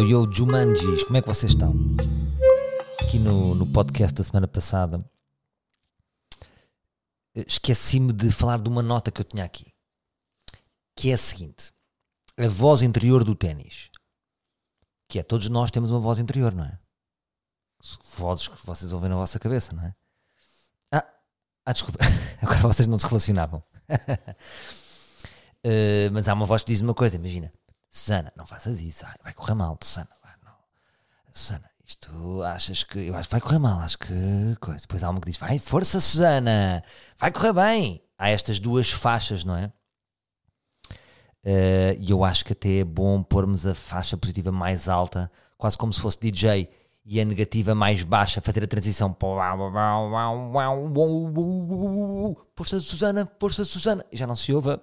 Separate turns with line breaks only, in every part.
Yo, Jumanjis, como é que vocês estão? Aqui no, no podcast da semana passada, eh, esqueci-me de falar de uma nota que eu tinha aqui, que é a seguinte: a voz interior do ténis. Que é, todos nós temos uma voz interior, não é? Vozes que vocês ouvem na vossa cabeça, não é? Ah, ah desculpa, agora vocês não se relacionavam. uh, mas há uma voz que diz uma coisa, imagina. Susana, não faças isso, Ai, vai correr mal, Susana. Vai, não. Susana, isto achas que. Eu acho que vai correr mal, acho que. Coisa. Depois há uma que diz, vai, força, Susana, vai correr bem. Há estas duas faixas, não é? Eh, e uh, eu acho que até é bom pormos a faixa positiva mais alta, quase como se fosse DJ, e a negativa mais baixa, fazer a transição. Força Susana, força Susana. E já não se ouve.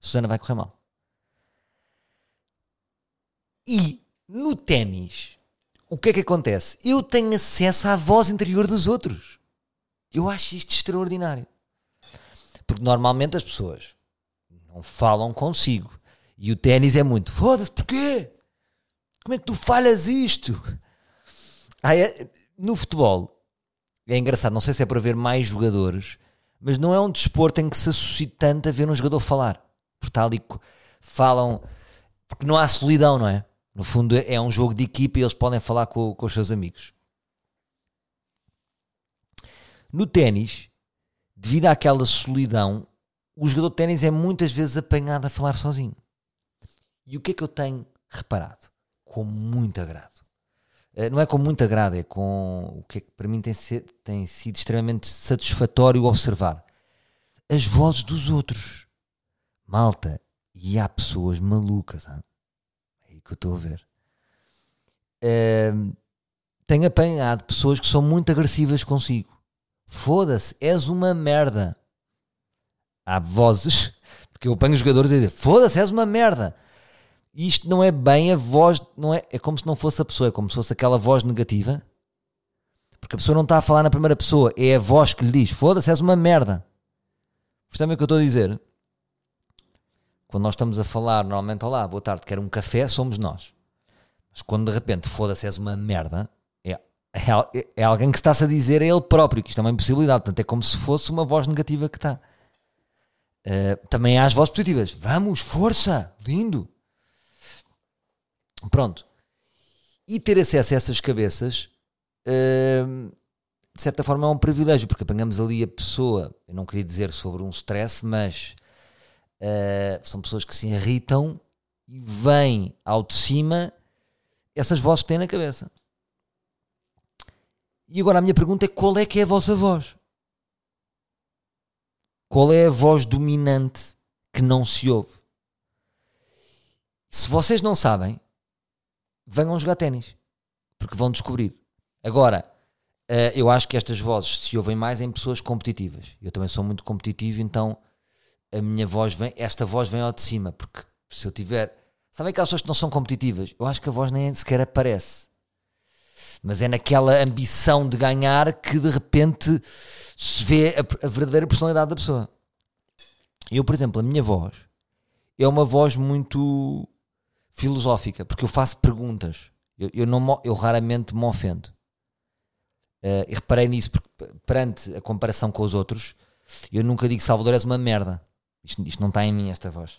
Susana vai correr mal. E no ténis, o que é que acontece? Eu tenho acesso à voz interior dos outros. Eu acho isto extraordinário. Porque normalmente as pessoas não falam consigo. E o ténis é muito, foda-se, porquê? Como é que tu falhas isto? Ah, é, no futebol, é engraçado, não sei se é para ver mais jogadores, mas não é um desporto em que se associa tanto a ver um jogador falar. Porque está ali, falam, porque não há solidão, não é? No fundo, é um jogo de equipa e eles podem falar com, com os seus amigos. No ténis, devido àquela solidão, o jogador de ténis é muitas vezes apanhado a falar sozinho. E o que é que eu tenho reparado? Com muito agrado. Eh, não é com muito agrado, é com o que, é que para mim tem, ser, tem sido extremamente satisfatório observar. As vozes dos outros. Malta, e há pessoas malucas. Hein? Que eu estou a ver. Uh, tenho apanhado pessoas que são muito agressivas consigo. Foda-se, és uma merda. Há vozes, porque eu apanho jogadores a dizer: Foda-se, és uma merda. Isto não é bem a voz, não é, é como se não fosse a pessoa, é como se fosse aquela voz negativa. Porque a pessoa não está a falar na primeira pessoa, é a voz que lhe diz: Foda-se, és uma merda. Percebem o que eu estou a dizer? Quando nós estamos a falar, normalmente, olá, boa tarde, quero um café, somos nós. Mas quando de repente, foda-se, és uma merda, é, é, é, alguém que está-se a dizer a ele próprio, que isto é uma impossibilidade. Portanto, é como se fosse uma voz negativa que está. Uh, também há as vozes positivas. Vamos, força, lindo. Pronto. E ter acesso a essas cabeças, uh, de certa forma, é um privilégio, porque apanhamos ali a pessoa, eu não queria dizer sobre um stress, mas Uh, são pessoas que se irritam e vêm ao de cima essas vozes que têm na cabeça. E agora a minha pergunta é: qual é que é a vossa voz? Qual é a voz dominante que não se ouve? Se vocês não sabem, venham jogar ténis, porque vão descobrir. Agora, uh, eu acho que estas vozes se ouvem mais em pessoas competitivas. Eu também sou muito competitivo, então a minha voz vem, esta voz vem ao de cima, porque se eu tiver. Sabem aquelas pessoas que não são competitivas? Eu acho que a voz nem sequer aparece. Mas é naquela ambição de ganhar que de repente se vê a, a verdadeira personalidade da pessoa. Eu, por exemplo, a minha voz é uma voz muito filosófica, porque eu faço perguntas. Eu, eu, não, eu raramente me ofendo. Uh, e reparei nisso, porque perante a comparação com os outros, eu nunca digo Salvador és uma merda. Isto, isto não está em mim, esta voz.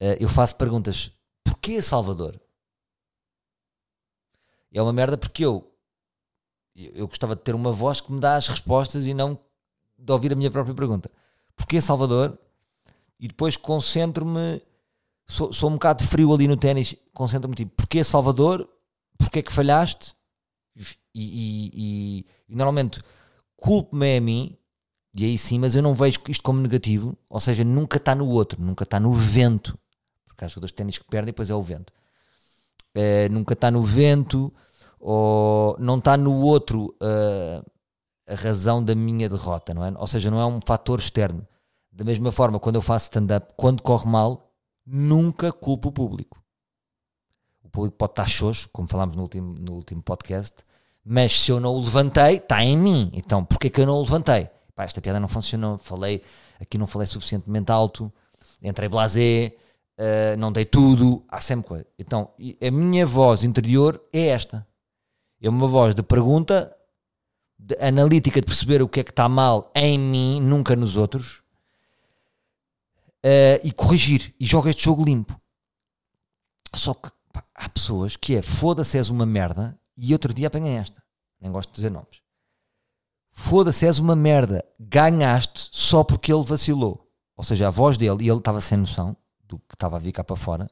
Uh, eu faço perguntas: porquê Salvador? é uma merda porque eu, eu gostava de ter uma voz que me dá as respostas e não de ouvir a minha própria pergunta. Porquê Salvador? E depois concentro-me. Sou, sou um bocado frio ali no ténis. Concentro-me tipo: porquê Salvador? Porquê que falhaste? E, e, e, e normalmente culpo-me a mim e aí sim, mas eu não vejo isto como negativo, ou seja, nunca está no outro, nunca está no vento, porque há jogadores de ténis que perdem e depois é o vento. É, nunca está no vento, ou não está no outro uh, a razão da minha derrota, não é? Ou seja, não é um fator externo. Da mesma forma, quando eu faço stand-up, quando corre mal, nunca culpo o público. O público pode estar xoxo, como falámos no último, no último podcast, mas se eu não o levantei, está em mim. Então, porquê que eu não o levantei? Pá, esta piada não funcionou, falei, aqui não falei suficientemente alto, entrei blasé, uh, não dei tudo, há sempre coisa. Então, a minha voz interior é esta. É uma voz de pergunta, de analítica, de perceber o que é que está mal em mim, nunca nos outros, uh, e corrigir. E joga este jogo limpo. Só que pá, há pessoas que é foda-se, és uma merda, e outro dia apanhei esta. Nem gosto de dizer nomes. Foda-se, és uma merda. Ganhaste só porque ele vacilou. Ou seja, a voz dele, e ele estava sem noção do que estava a vir cá para fora,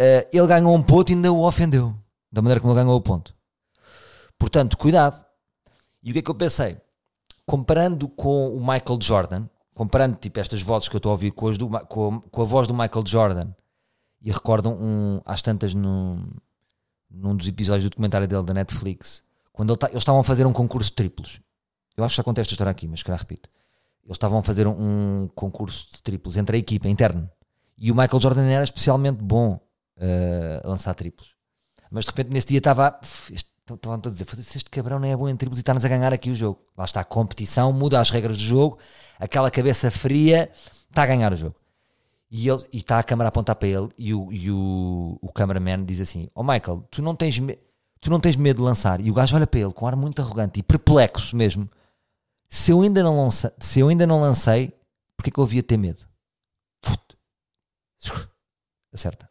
uh, ele ganhou um ponto e ainda o ofendeu. Da maneira como ele ganhou o ponto. Portanto, cuidado. E o que é que eu pensei? Comparando com o Michael Jordan, comparando tipo estas vozes que eu estou a ouvir com, do, com, com, a voz do Michael Jordan, e recordam um, às tantas num, num dos episódios do documentário dele da Netflix, quando ele tá, eles estavam a fazer um concurso de triplos. Eu acho que já contei esta história aqui, mas que repito. Eles estavam a fazer um, um, concurso de triplos entre a equipa interno. E o Michael Jordan era especialmente bom uh, a lançar triplos. Mas de repente nesse dia estava. Estavam a dizer: este cabrão não é bom em triplos e está-nos a ganhar aqui o jogo. Lá está a competição, muda as regras do jogo, aquela cabeça fria está a ganhar o jogo. E, ele, e está a câmera a apontar para ele e o, e o, o cameraman diz assim: Ó oh Michael, tu não tens medo tu não tens medo de lançar. E o gajo olha para ele com um ar muito arrogante e perplexo mesmo. Se eu ainda não, lança, se eu ainda não lancei, porque é que eu havia ter medo? Acerta.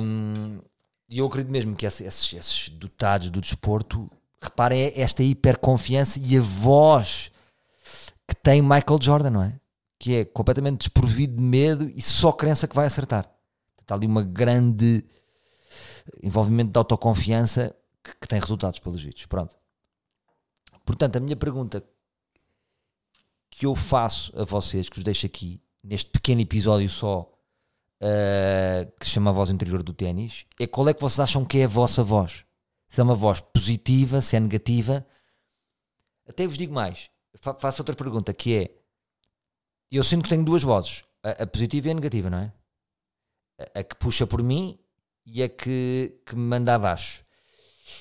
Um, e eu acredito mesmo que esses, esses dotados do desporto, reparem é esta hiperconfiança e a voz que tem Michael Jordan, não é? Que é completamente desprovido de medo e só crença que vai acertar. Está ali uma grande envolvimento de autoconfiança que, que tem resultados pelos vídeos. Pronto. Portanto, a minha pergunta que eu faço a vocês, que os deixo aqui, neste pequeno episódio só, uh, que se chama a voz interior do ténis, é qual é que vocês acham que é a vossa voz? Se é uma voz positiva, se é negativa. Até vos digo mais, faço outra pergunta, que é, eu sinto que tenho duas vozes, a, a positiva e a negativa, não é? A, a que puxa por mim e a que, que me manda abaixo.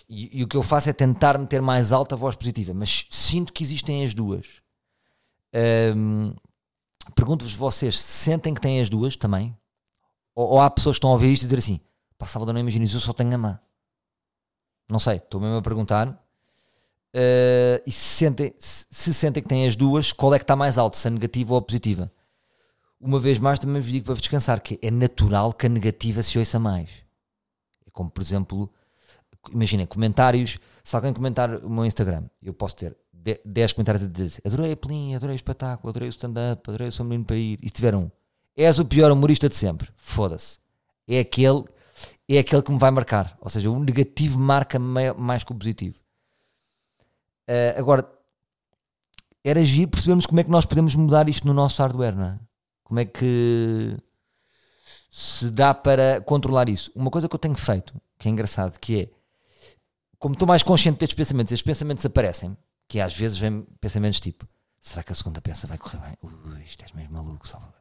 E, e, o que eu faço é tentar meter mais alta a voz positiva, mas sinto que existem as duas. Um, Pergunto-vos vocês, sentem que têm as duas também? Ou, ou, há pessoas que estão a ouvir isto e dizer assim: pá, Salvador, não imaginas, eu só tenho a mão. Não sei, estou mesmo a perguntar. Uh, e se sentem, se, se sentem que têm as duas, qual é que está mais alto, se a negativa ou a positiva? Uma vez mais, também vos digo para vos descansar que é natural que a negativa se ouça mais. Como, por exemplo, imaginem, comentários. Se alguém comentar o meu Instagram, eu posso ter 10 comentários a dizer adorei a Plin, adorei o espetáculo, adorei o stand-up, adorei o São Menino para ir. E se tiver um, és o pior humorista de sempre, foda-se. É aquele, é aquele que me vai marcar. Ou seja, o negativo marca mais que o positivo. Uh, agora, era agir, percebemos como é que nós podemos mudar isto no nosso hardware, não é? Como é que se dá para controlar isso? Uma coisa que eu tenho feito, que é engraçado, que é como estou mais consciente destes pensamentos, estes pensamentos aparecem, que às vezes vem pensamentos tipo: será que a segunda peça vai correr bem? Ui, isto és mesmo maluco, Salvador.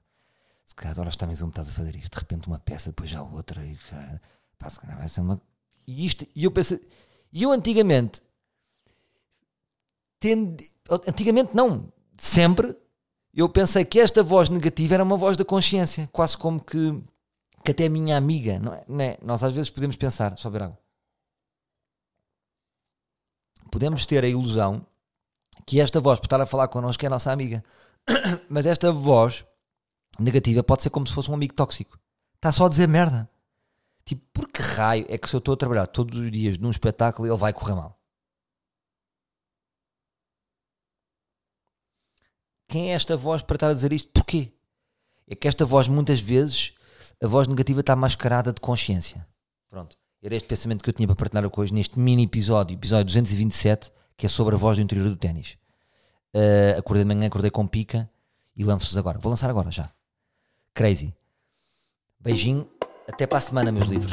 Se calhar agora está mesmo estás a fazer isto, de repente uma peça, depois já outra, e pá, se calhar vai ser uma. E isto, e eu penso, e eu antigamente, antigamente não, sempre, eu pensei que esta voz negativa era uma voz da consciência, quase como que, que até a minha amiga, não é? Não é? Nós às vezes podemos pensar, só ver água podemos ter a ilusão que esta voz, por estar a falar connosco, é a nossa amiga. Mas esta voz negativa pode ser como se fosse um amigo tóxico. Está só a dizer merda. Tipo, por que raio é que se eu estou a trabalhar todos os dias num espetáculo ele vai correr mal? Quem é esta voz para estar a dizer isto? Porquê? É que esta voz, muitas vezes, a voz negativa está mascarada de consciência. Pronto. Era este pensamento que eu tinha para partilhar com hoje neste mini episódio, episódio 227, que é sobre a voz do interior do ténis. Uh, acordei de manhã, acordei com pica e lanço-vos agora. Vou lançar agora já. Crazy. Beijinho. Até para a semana, meus livros.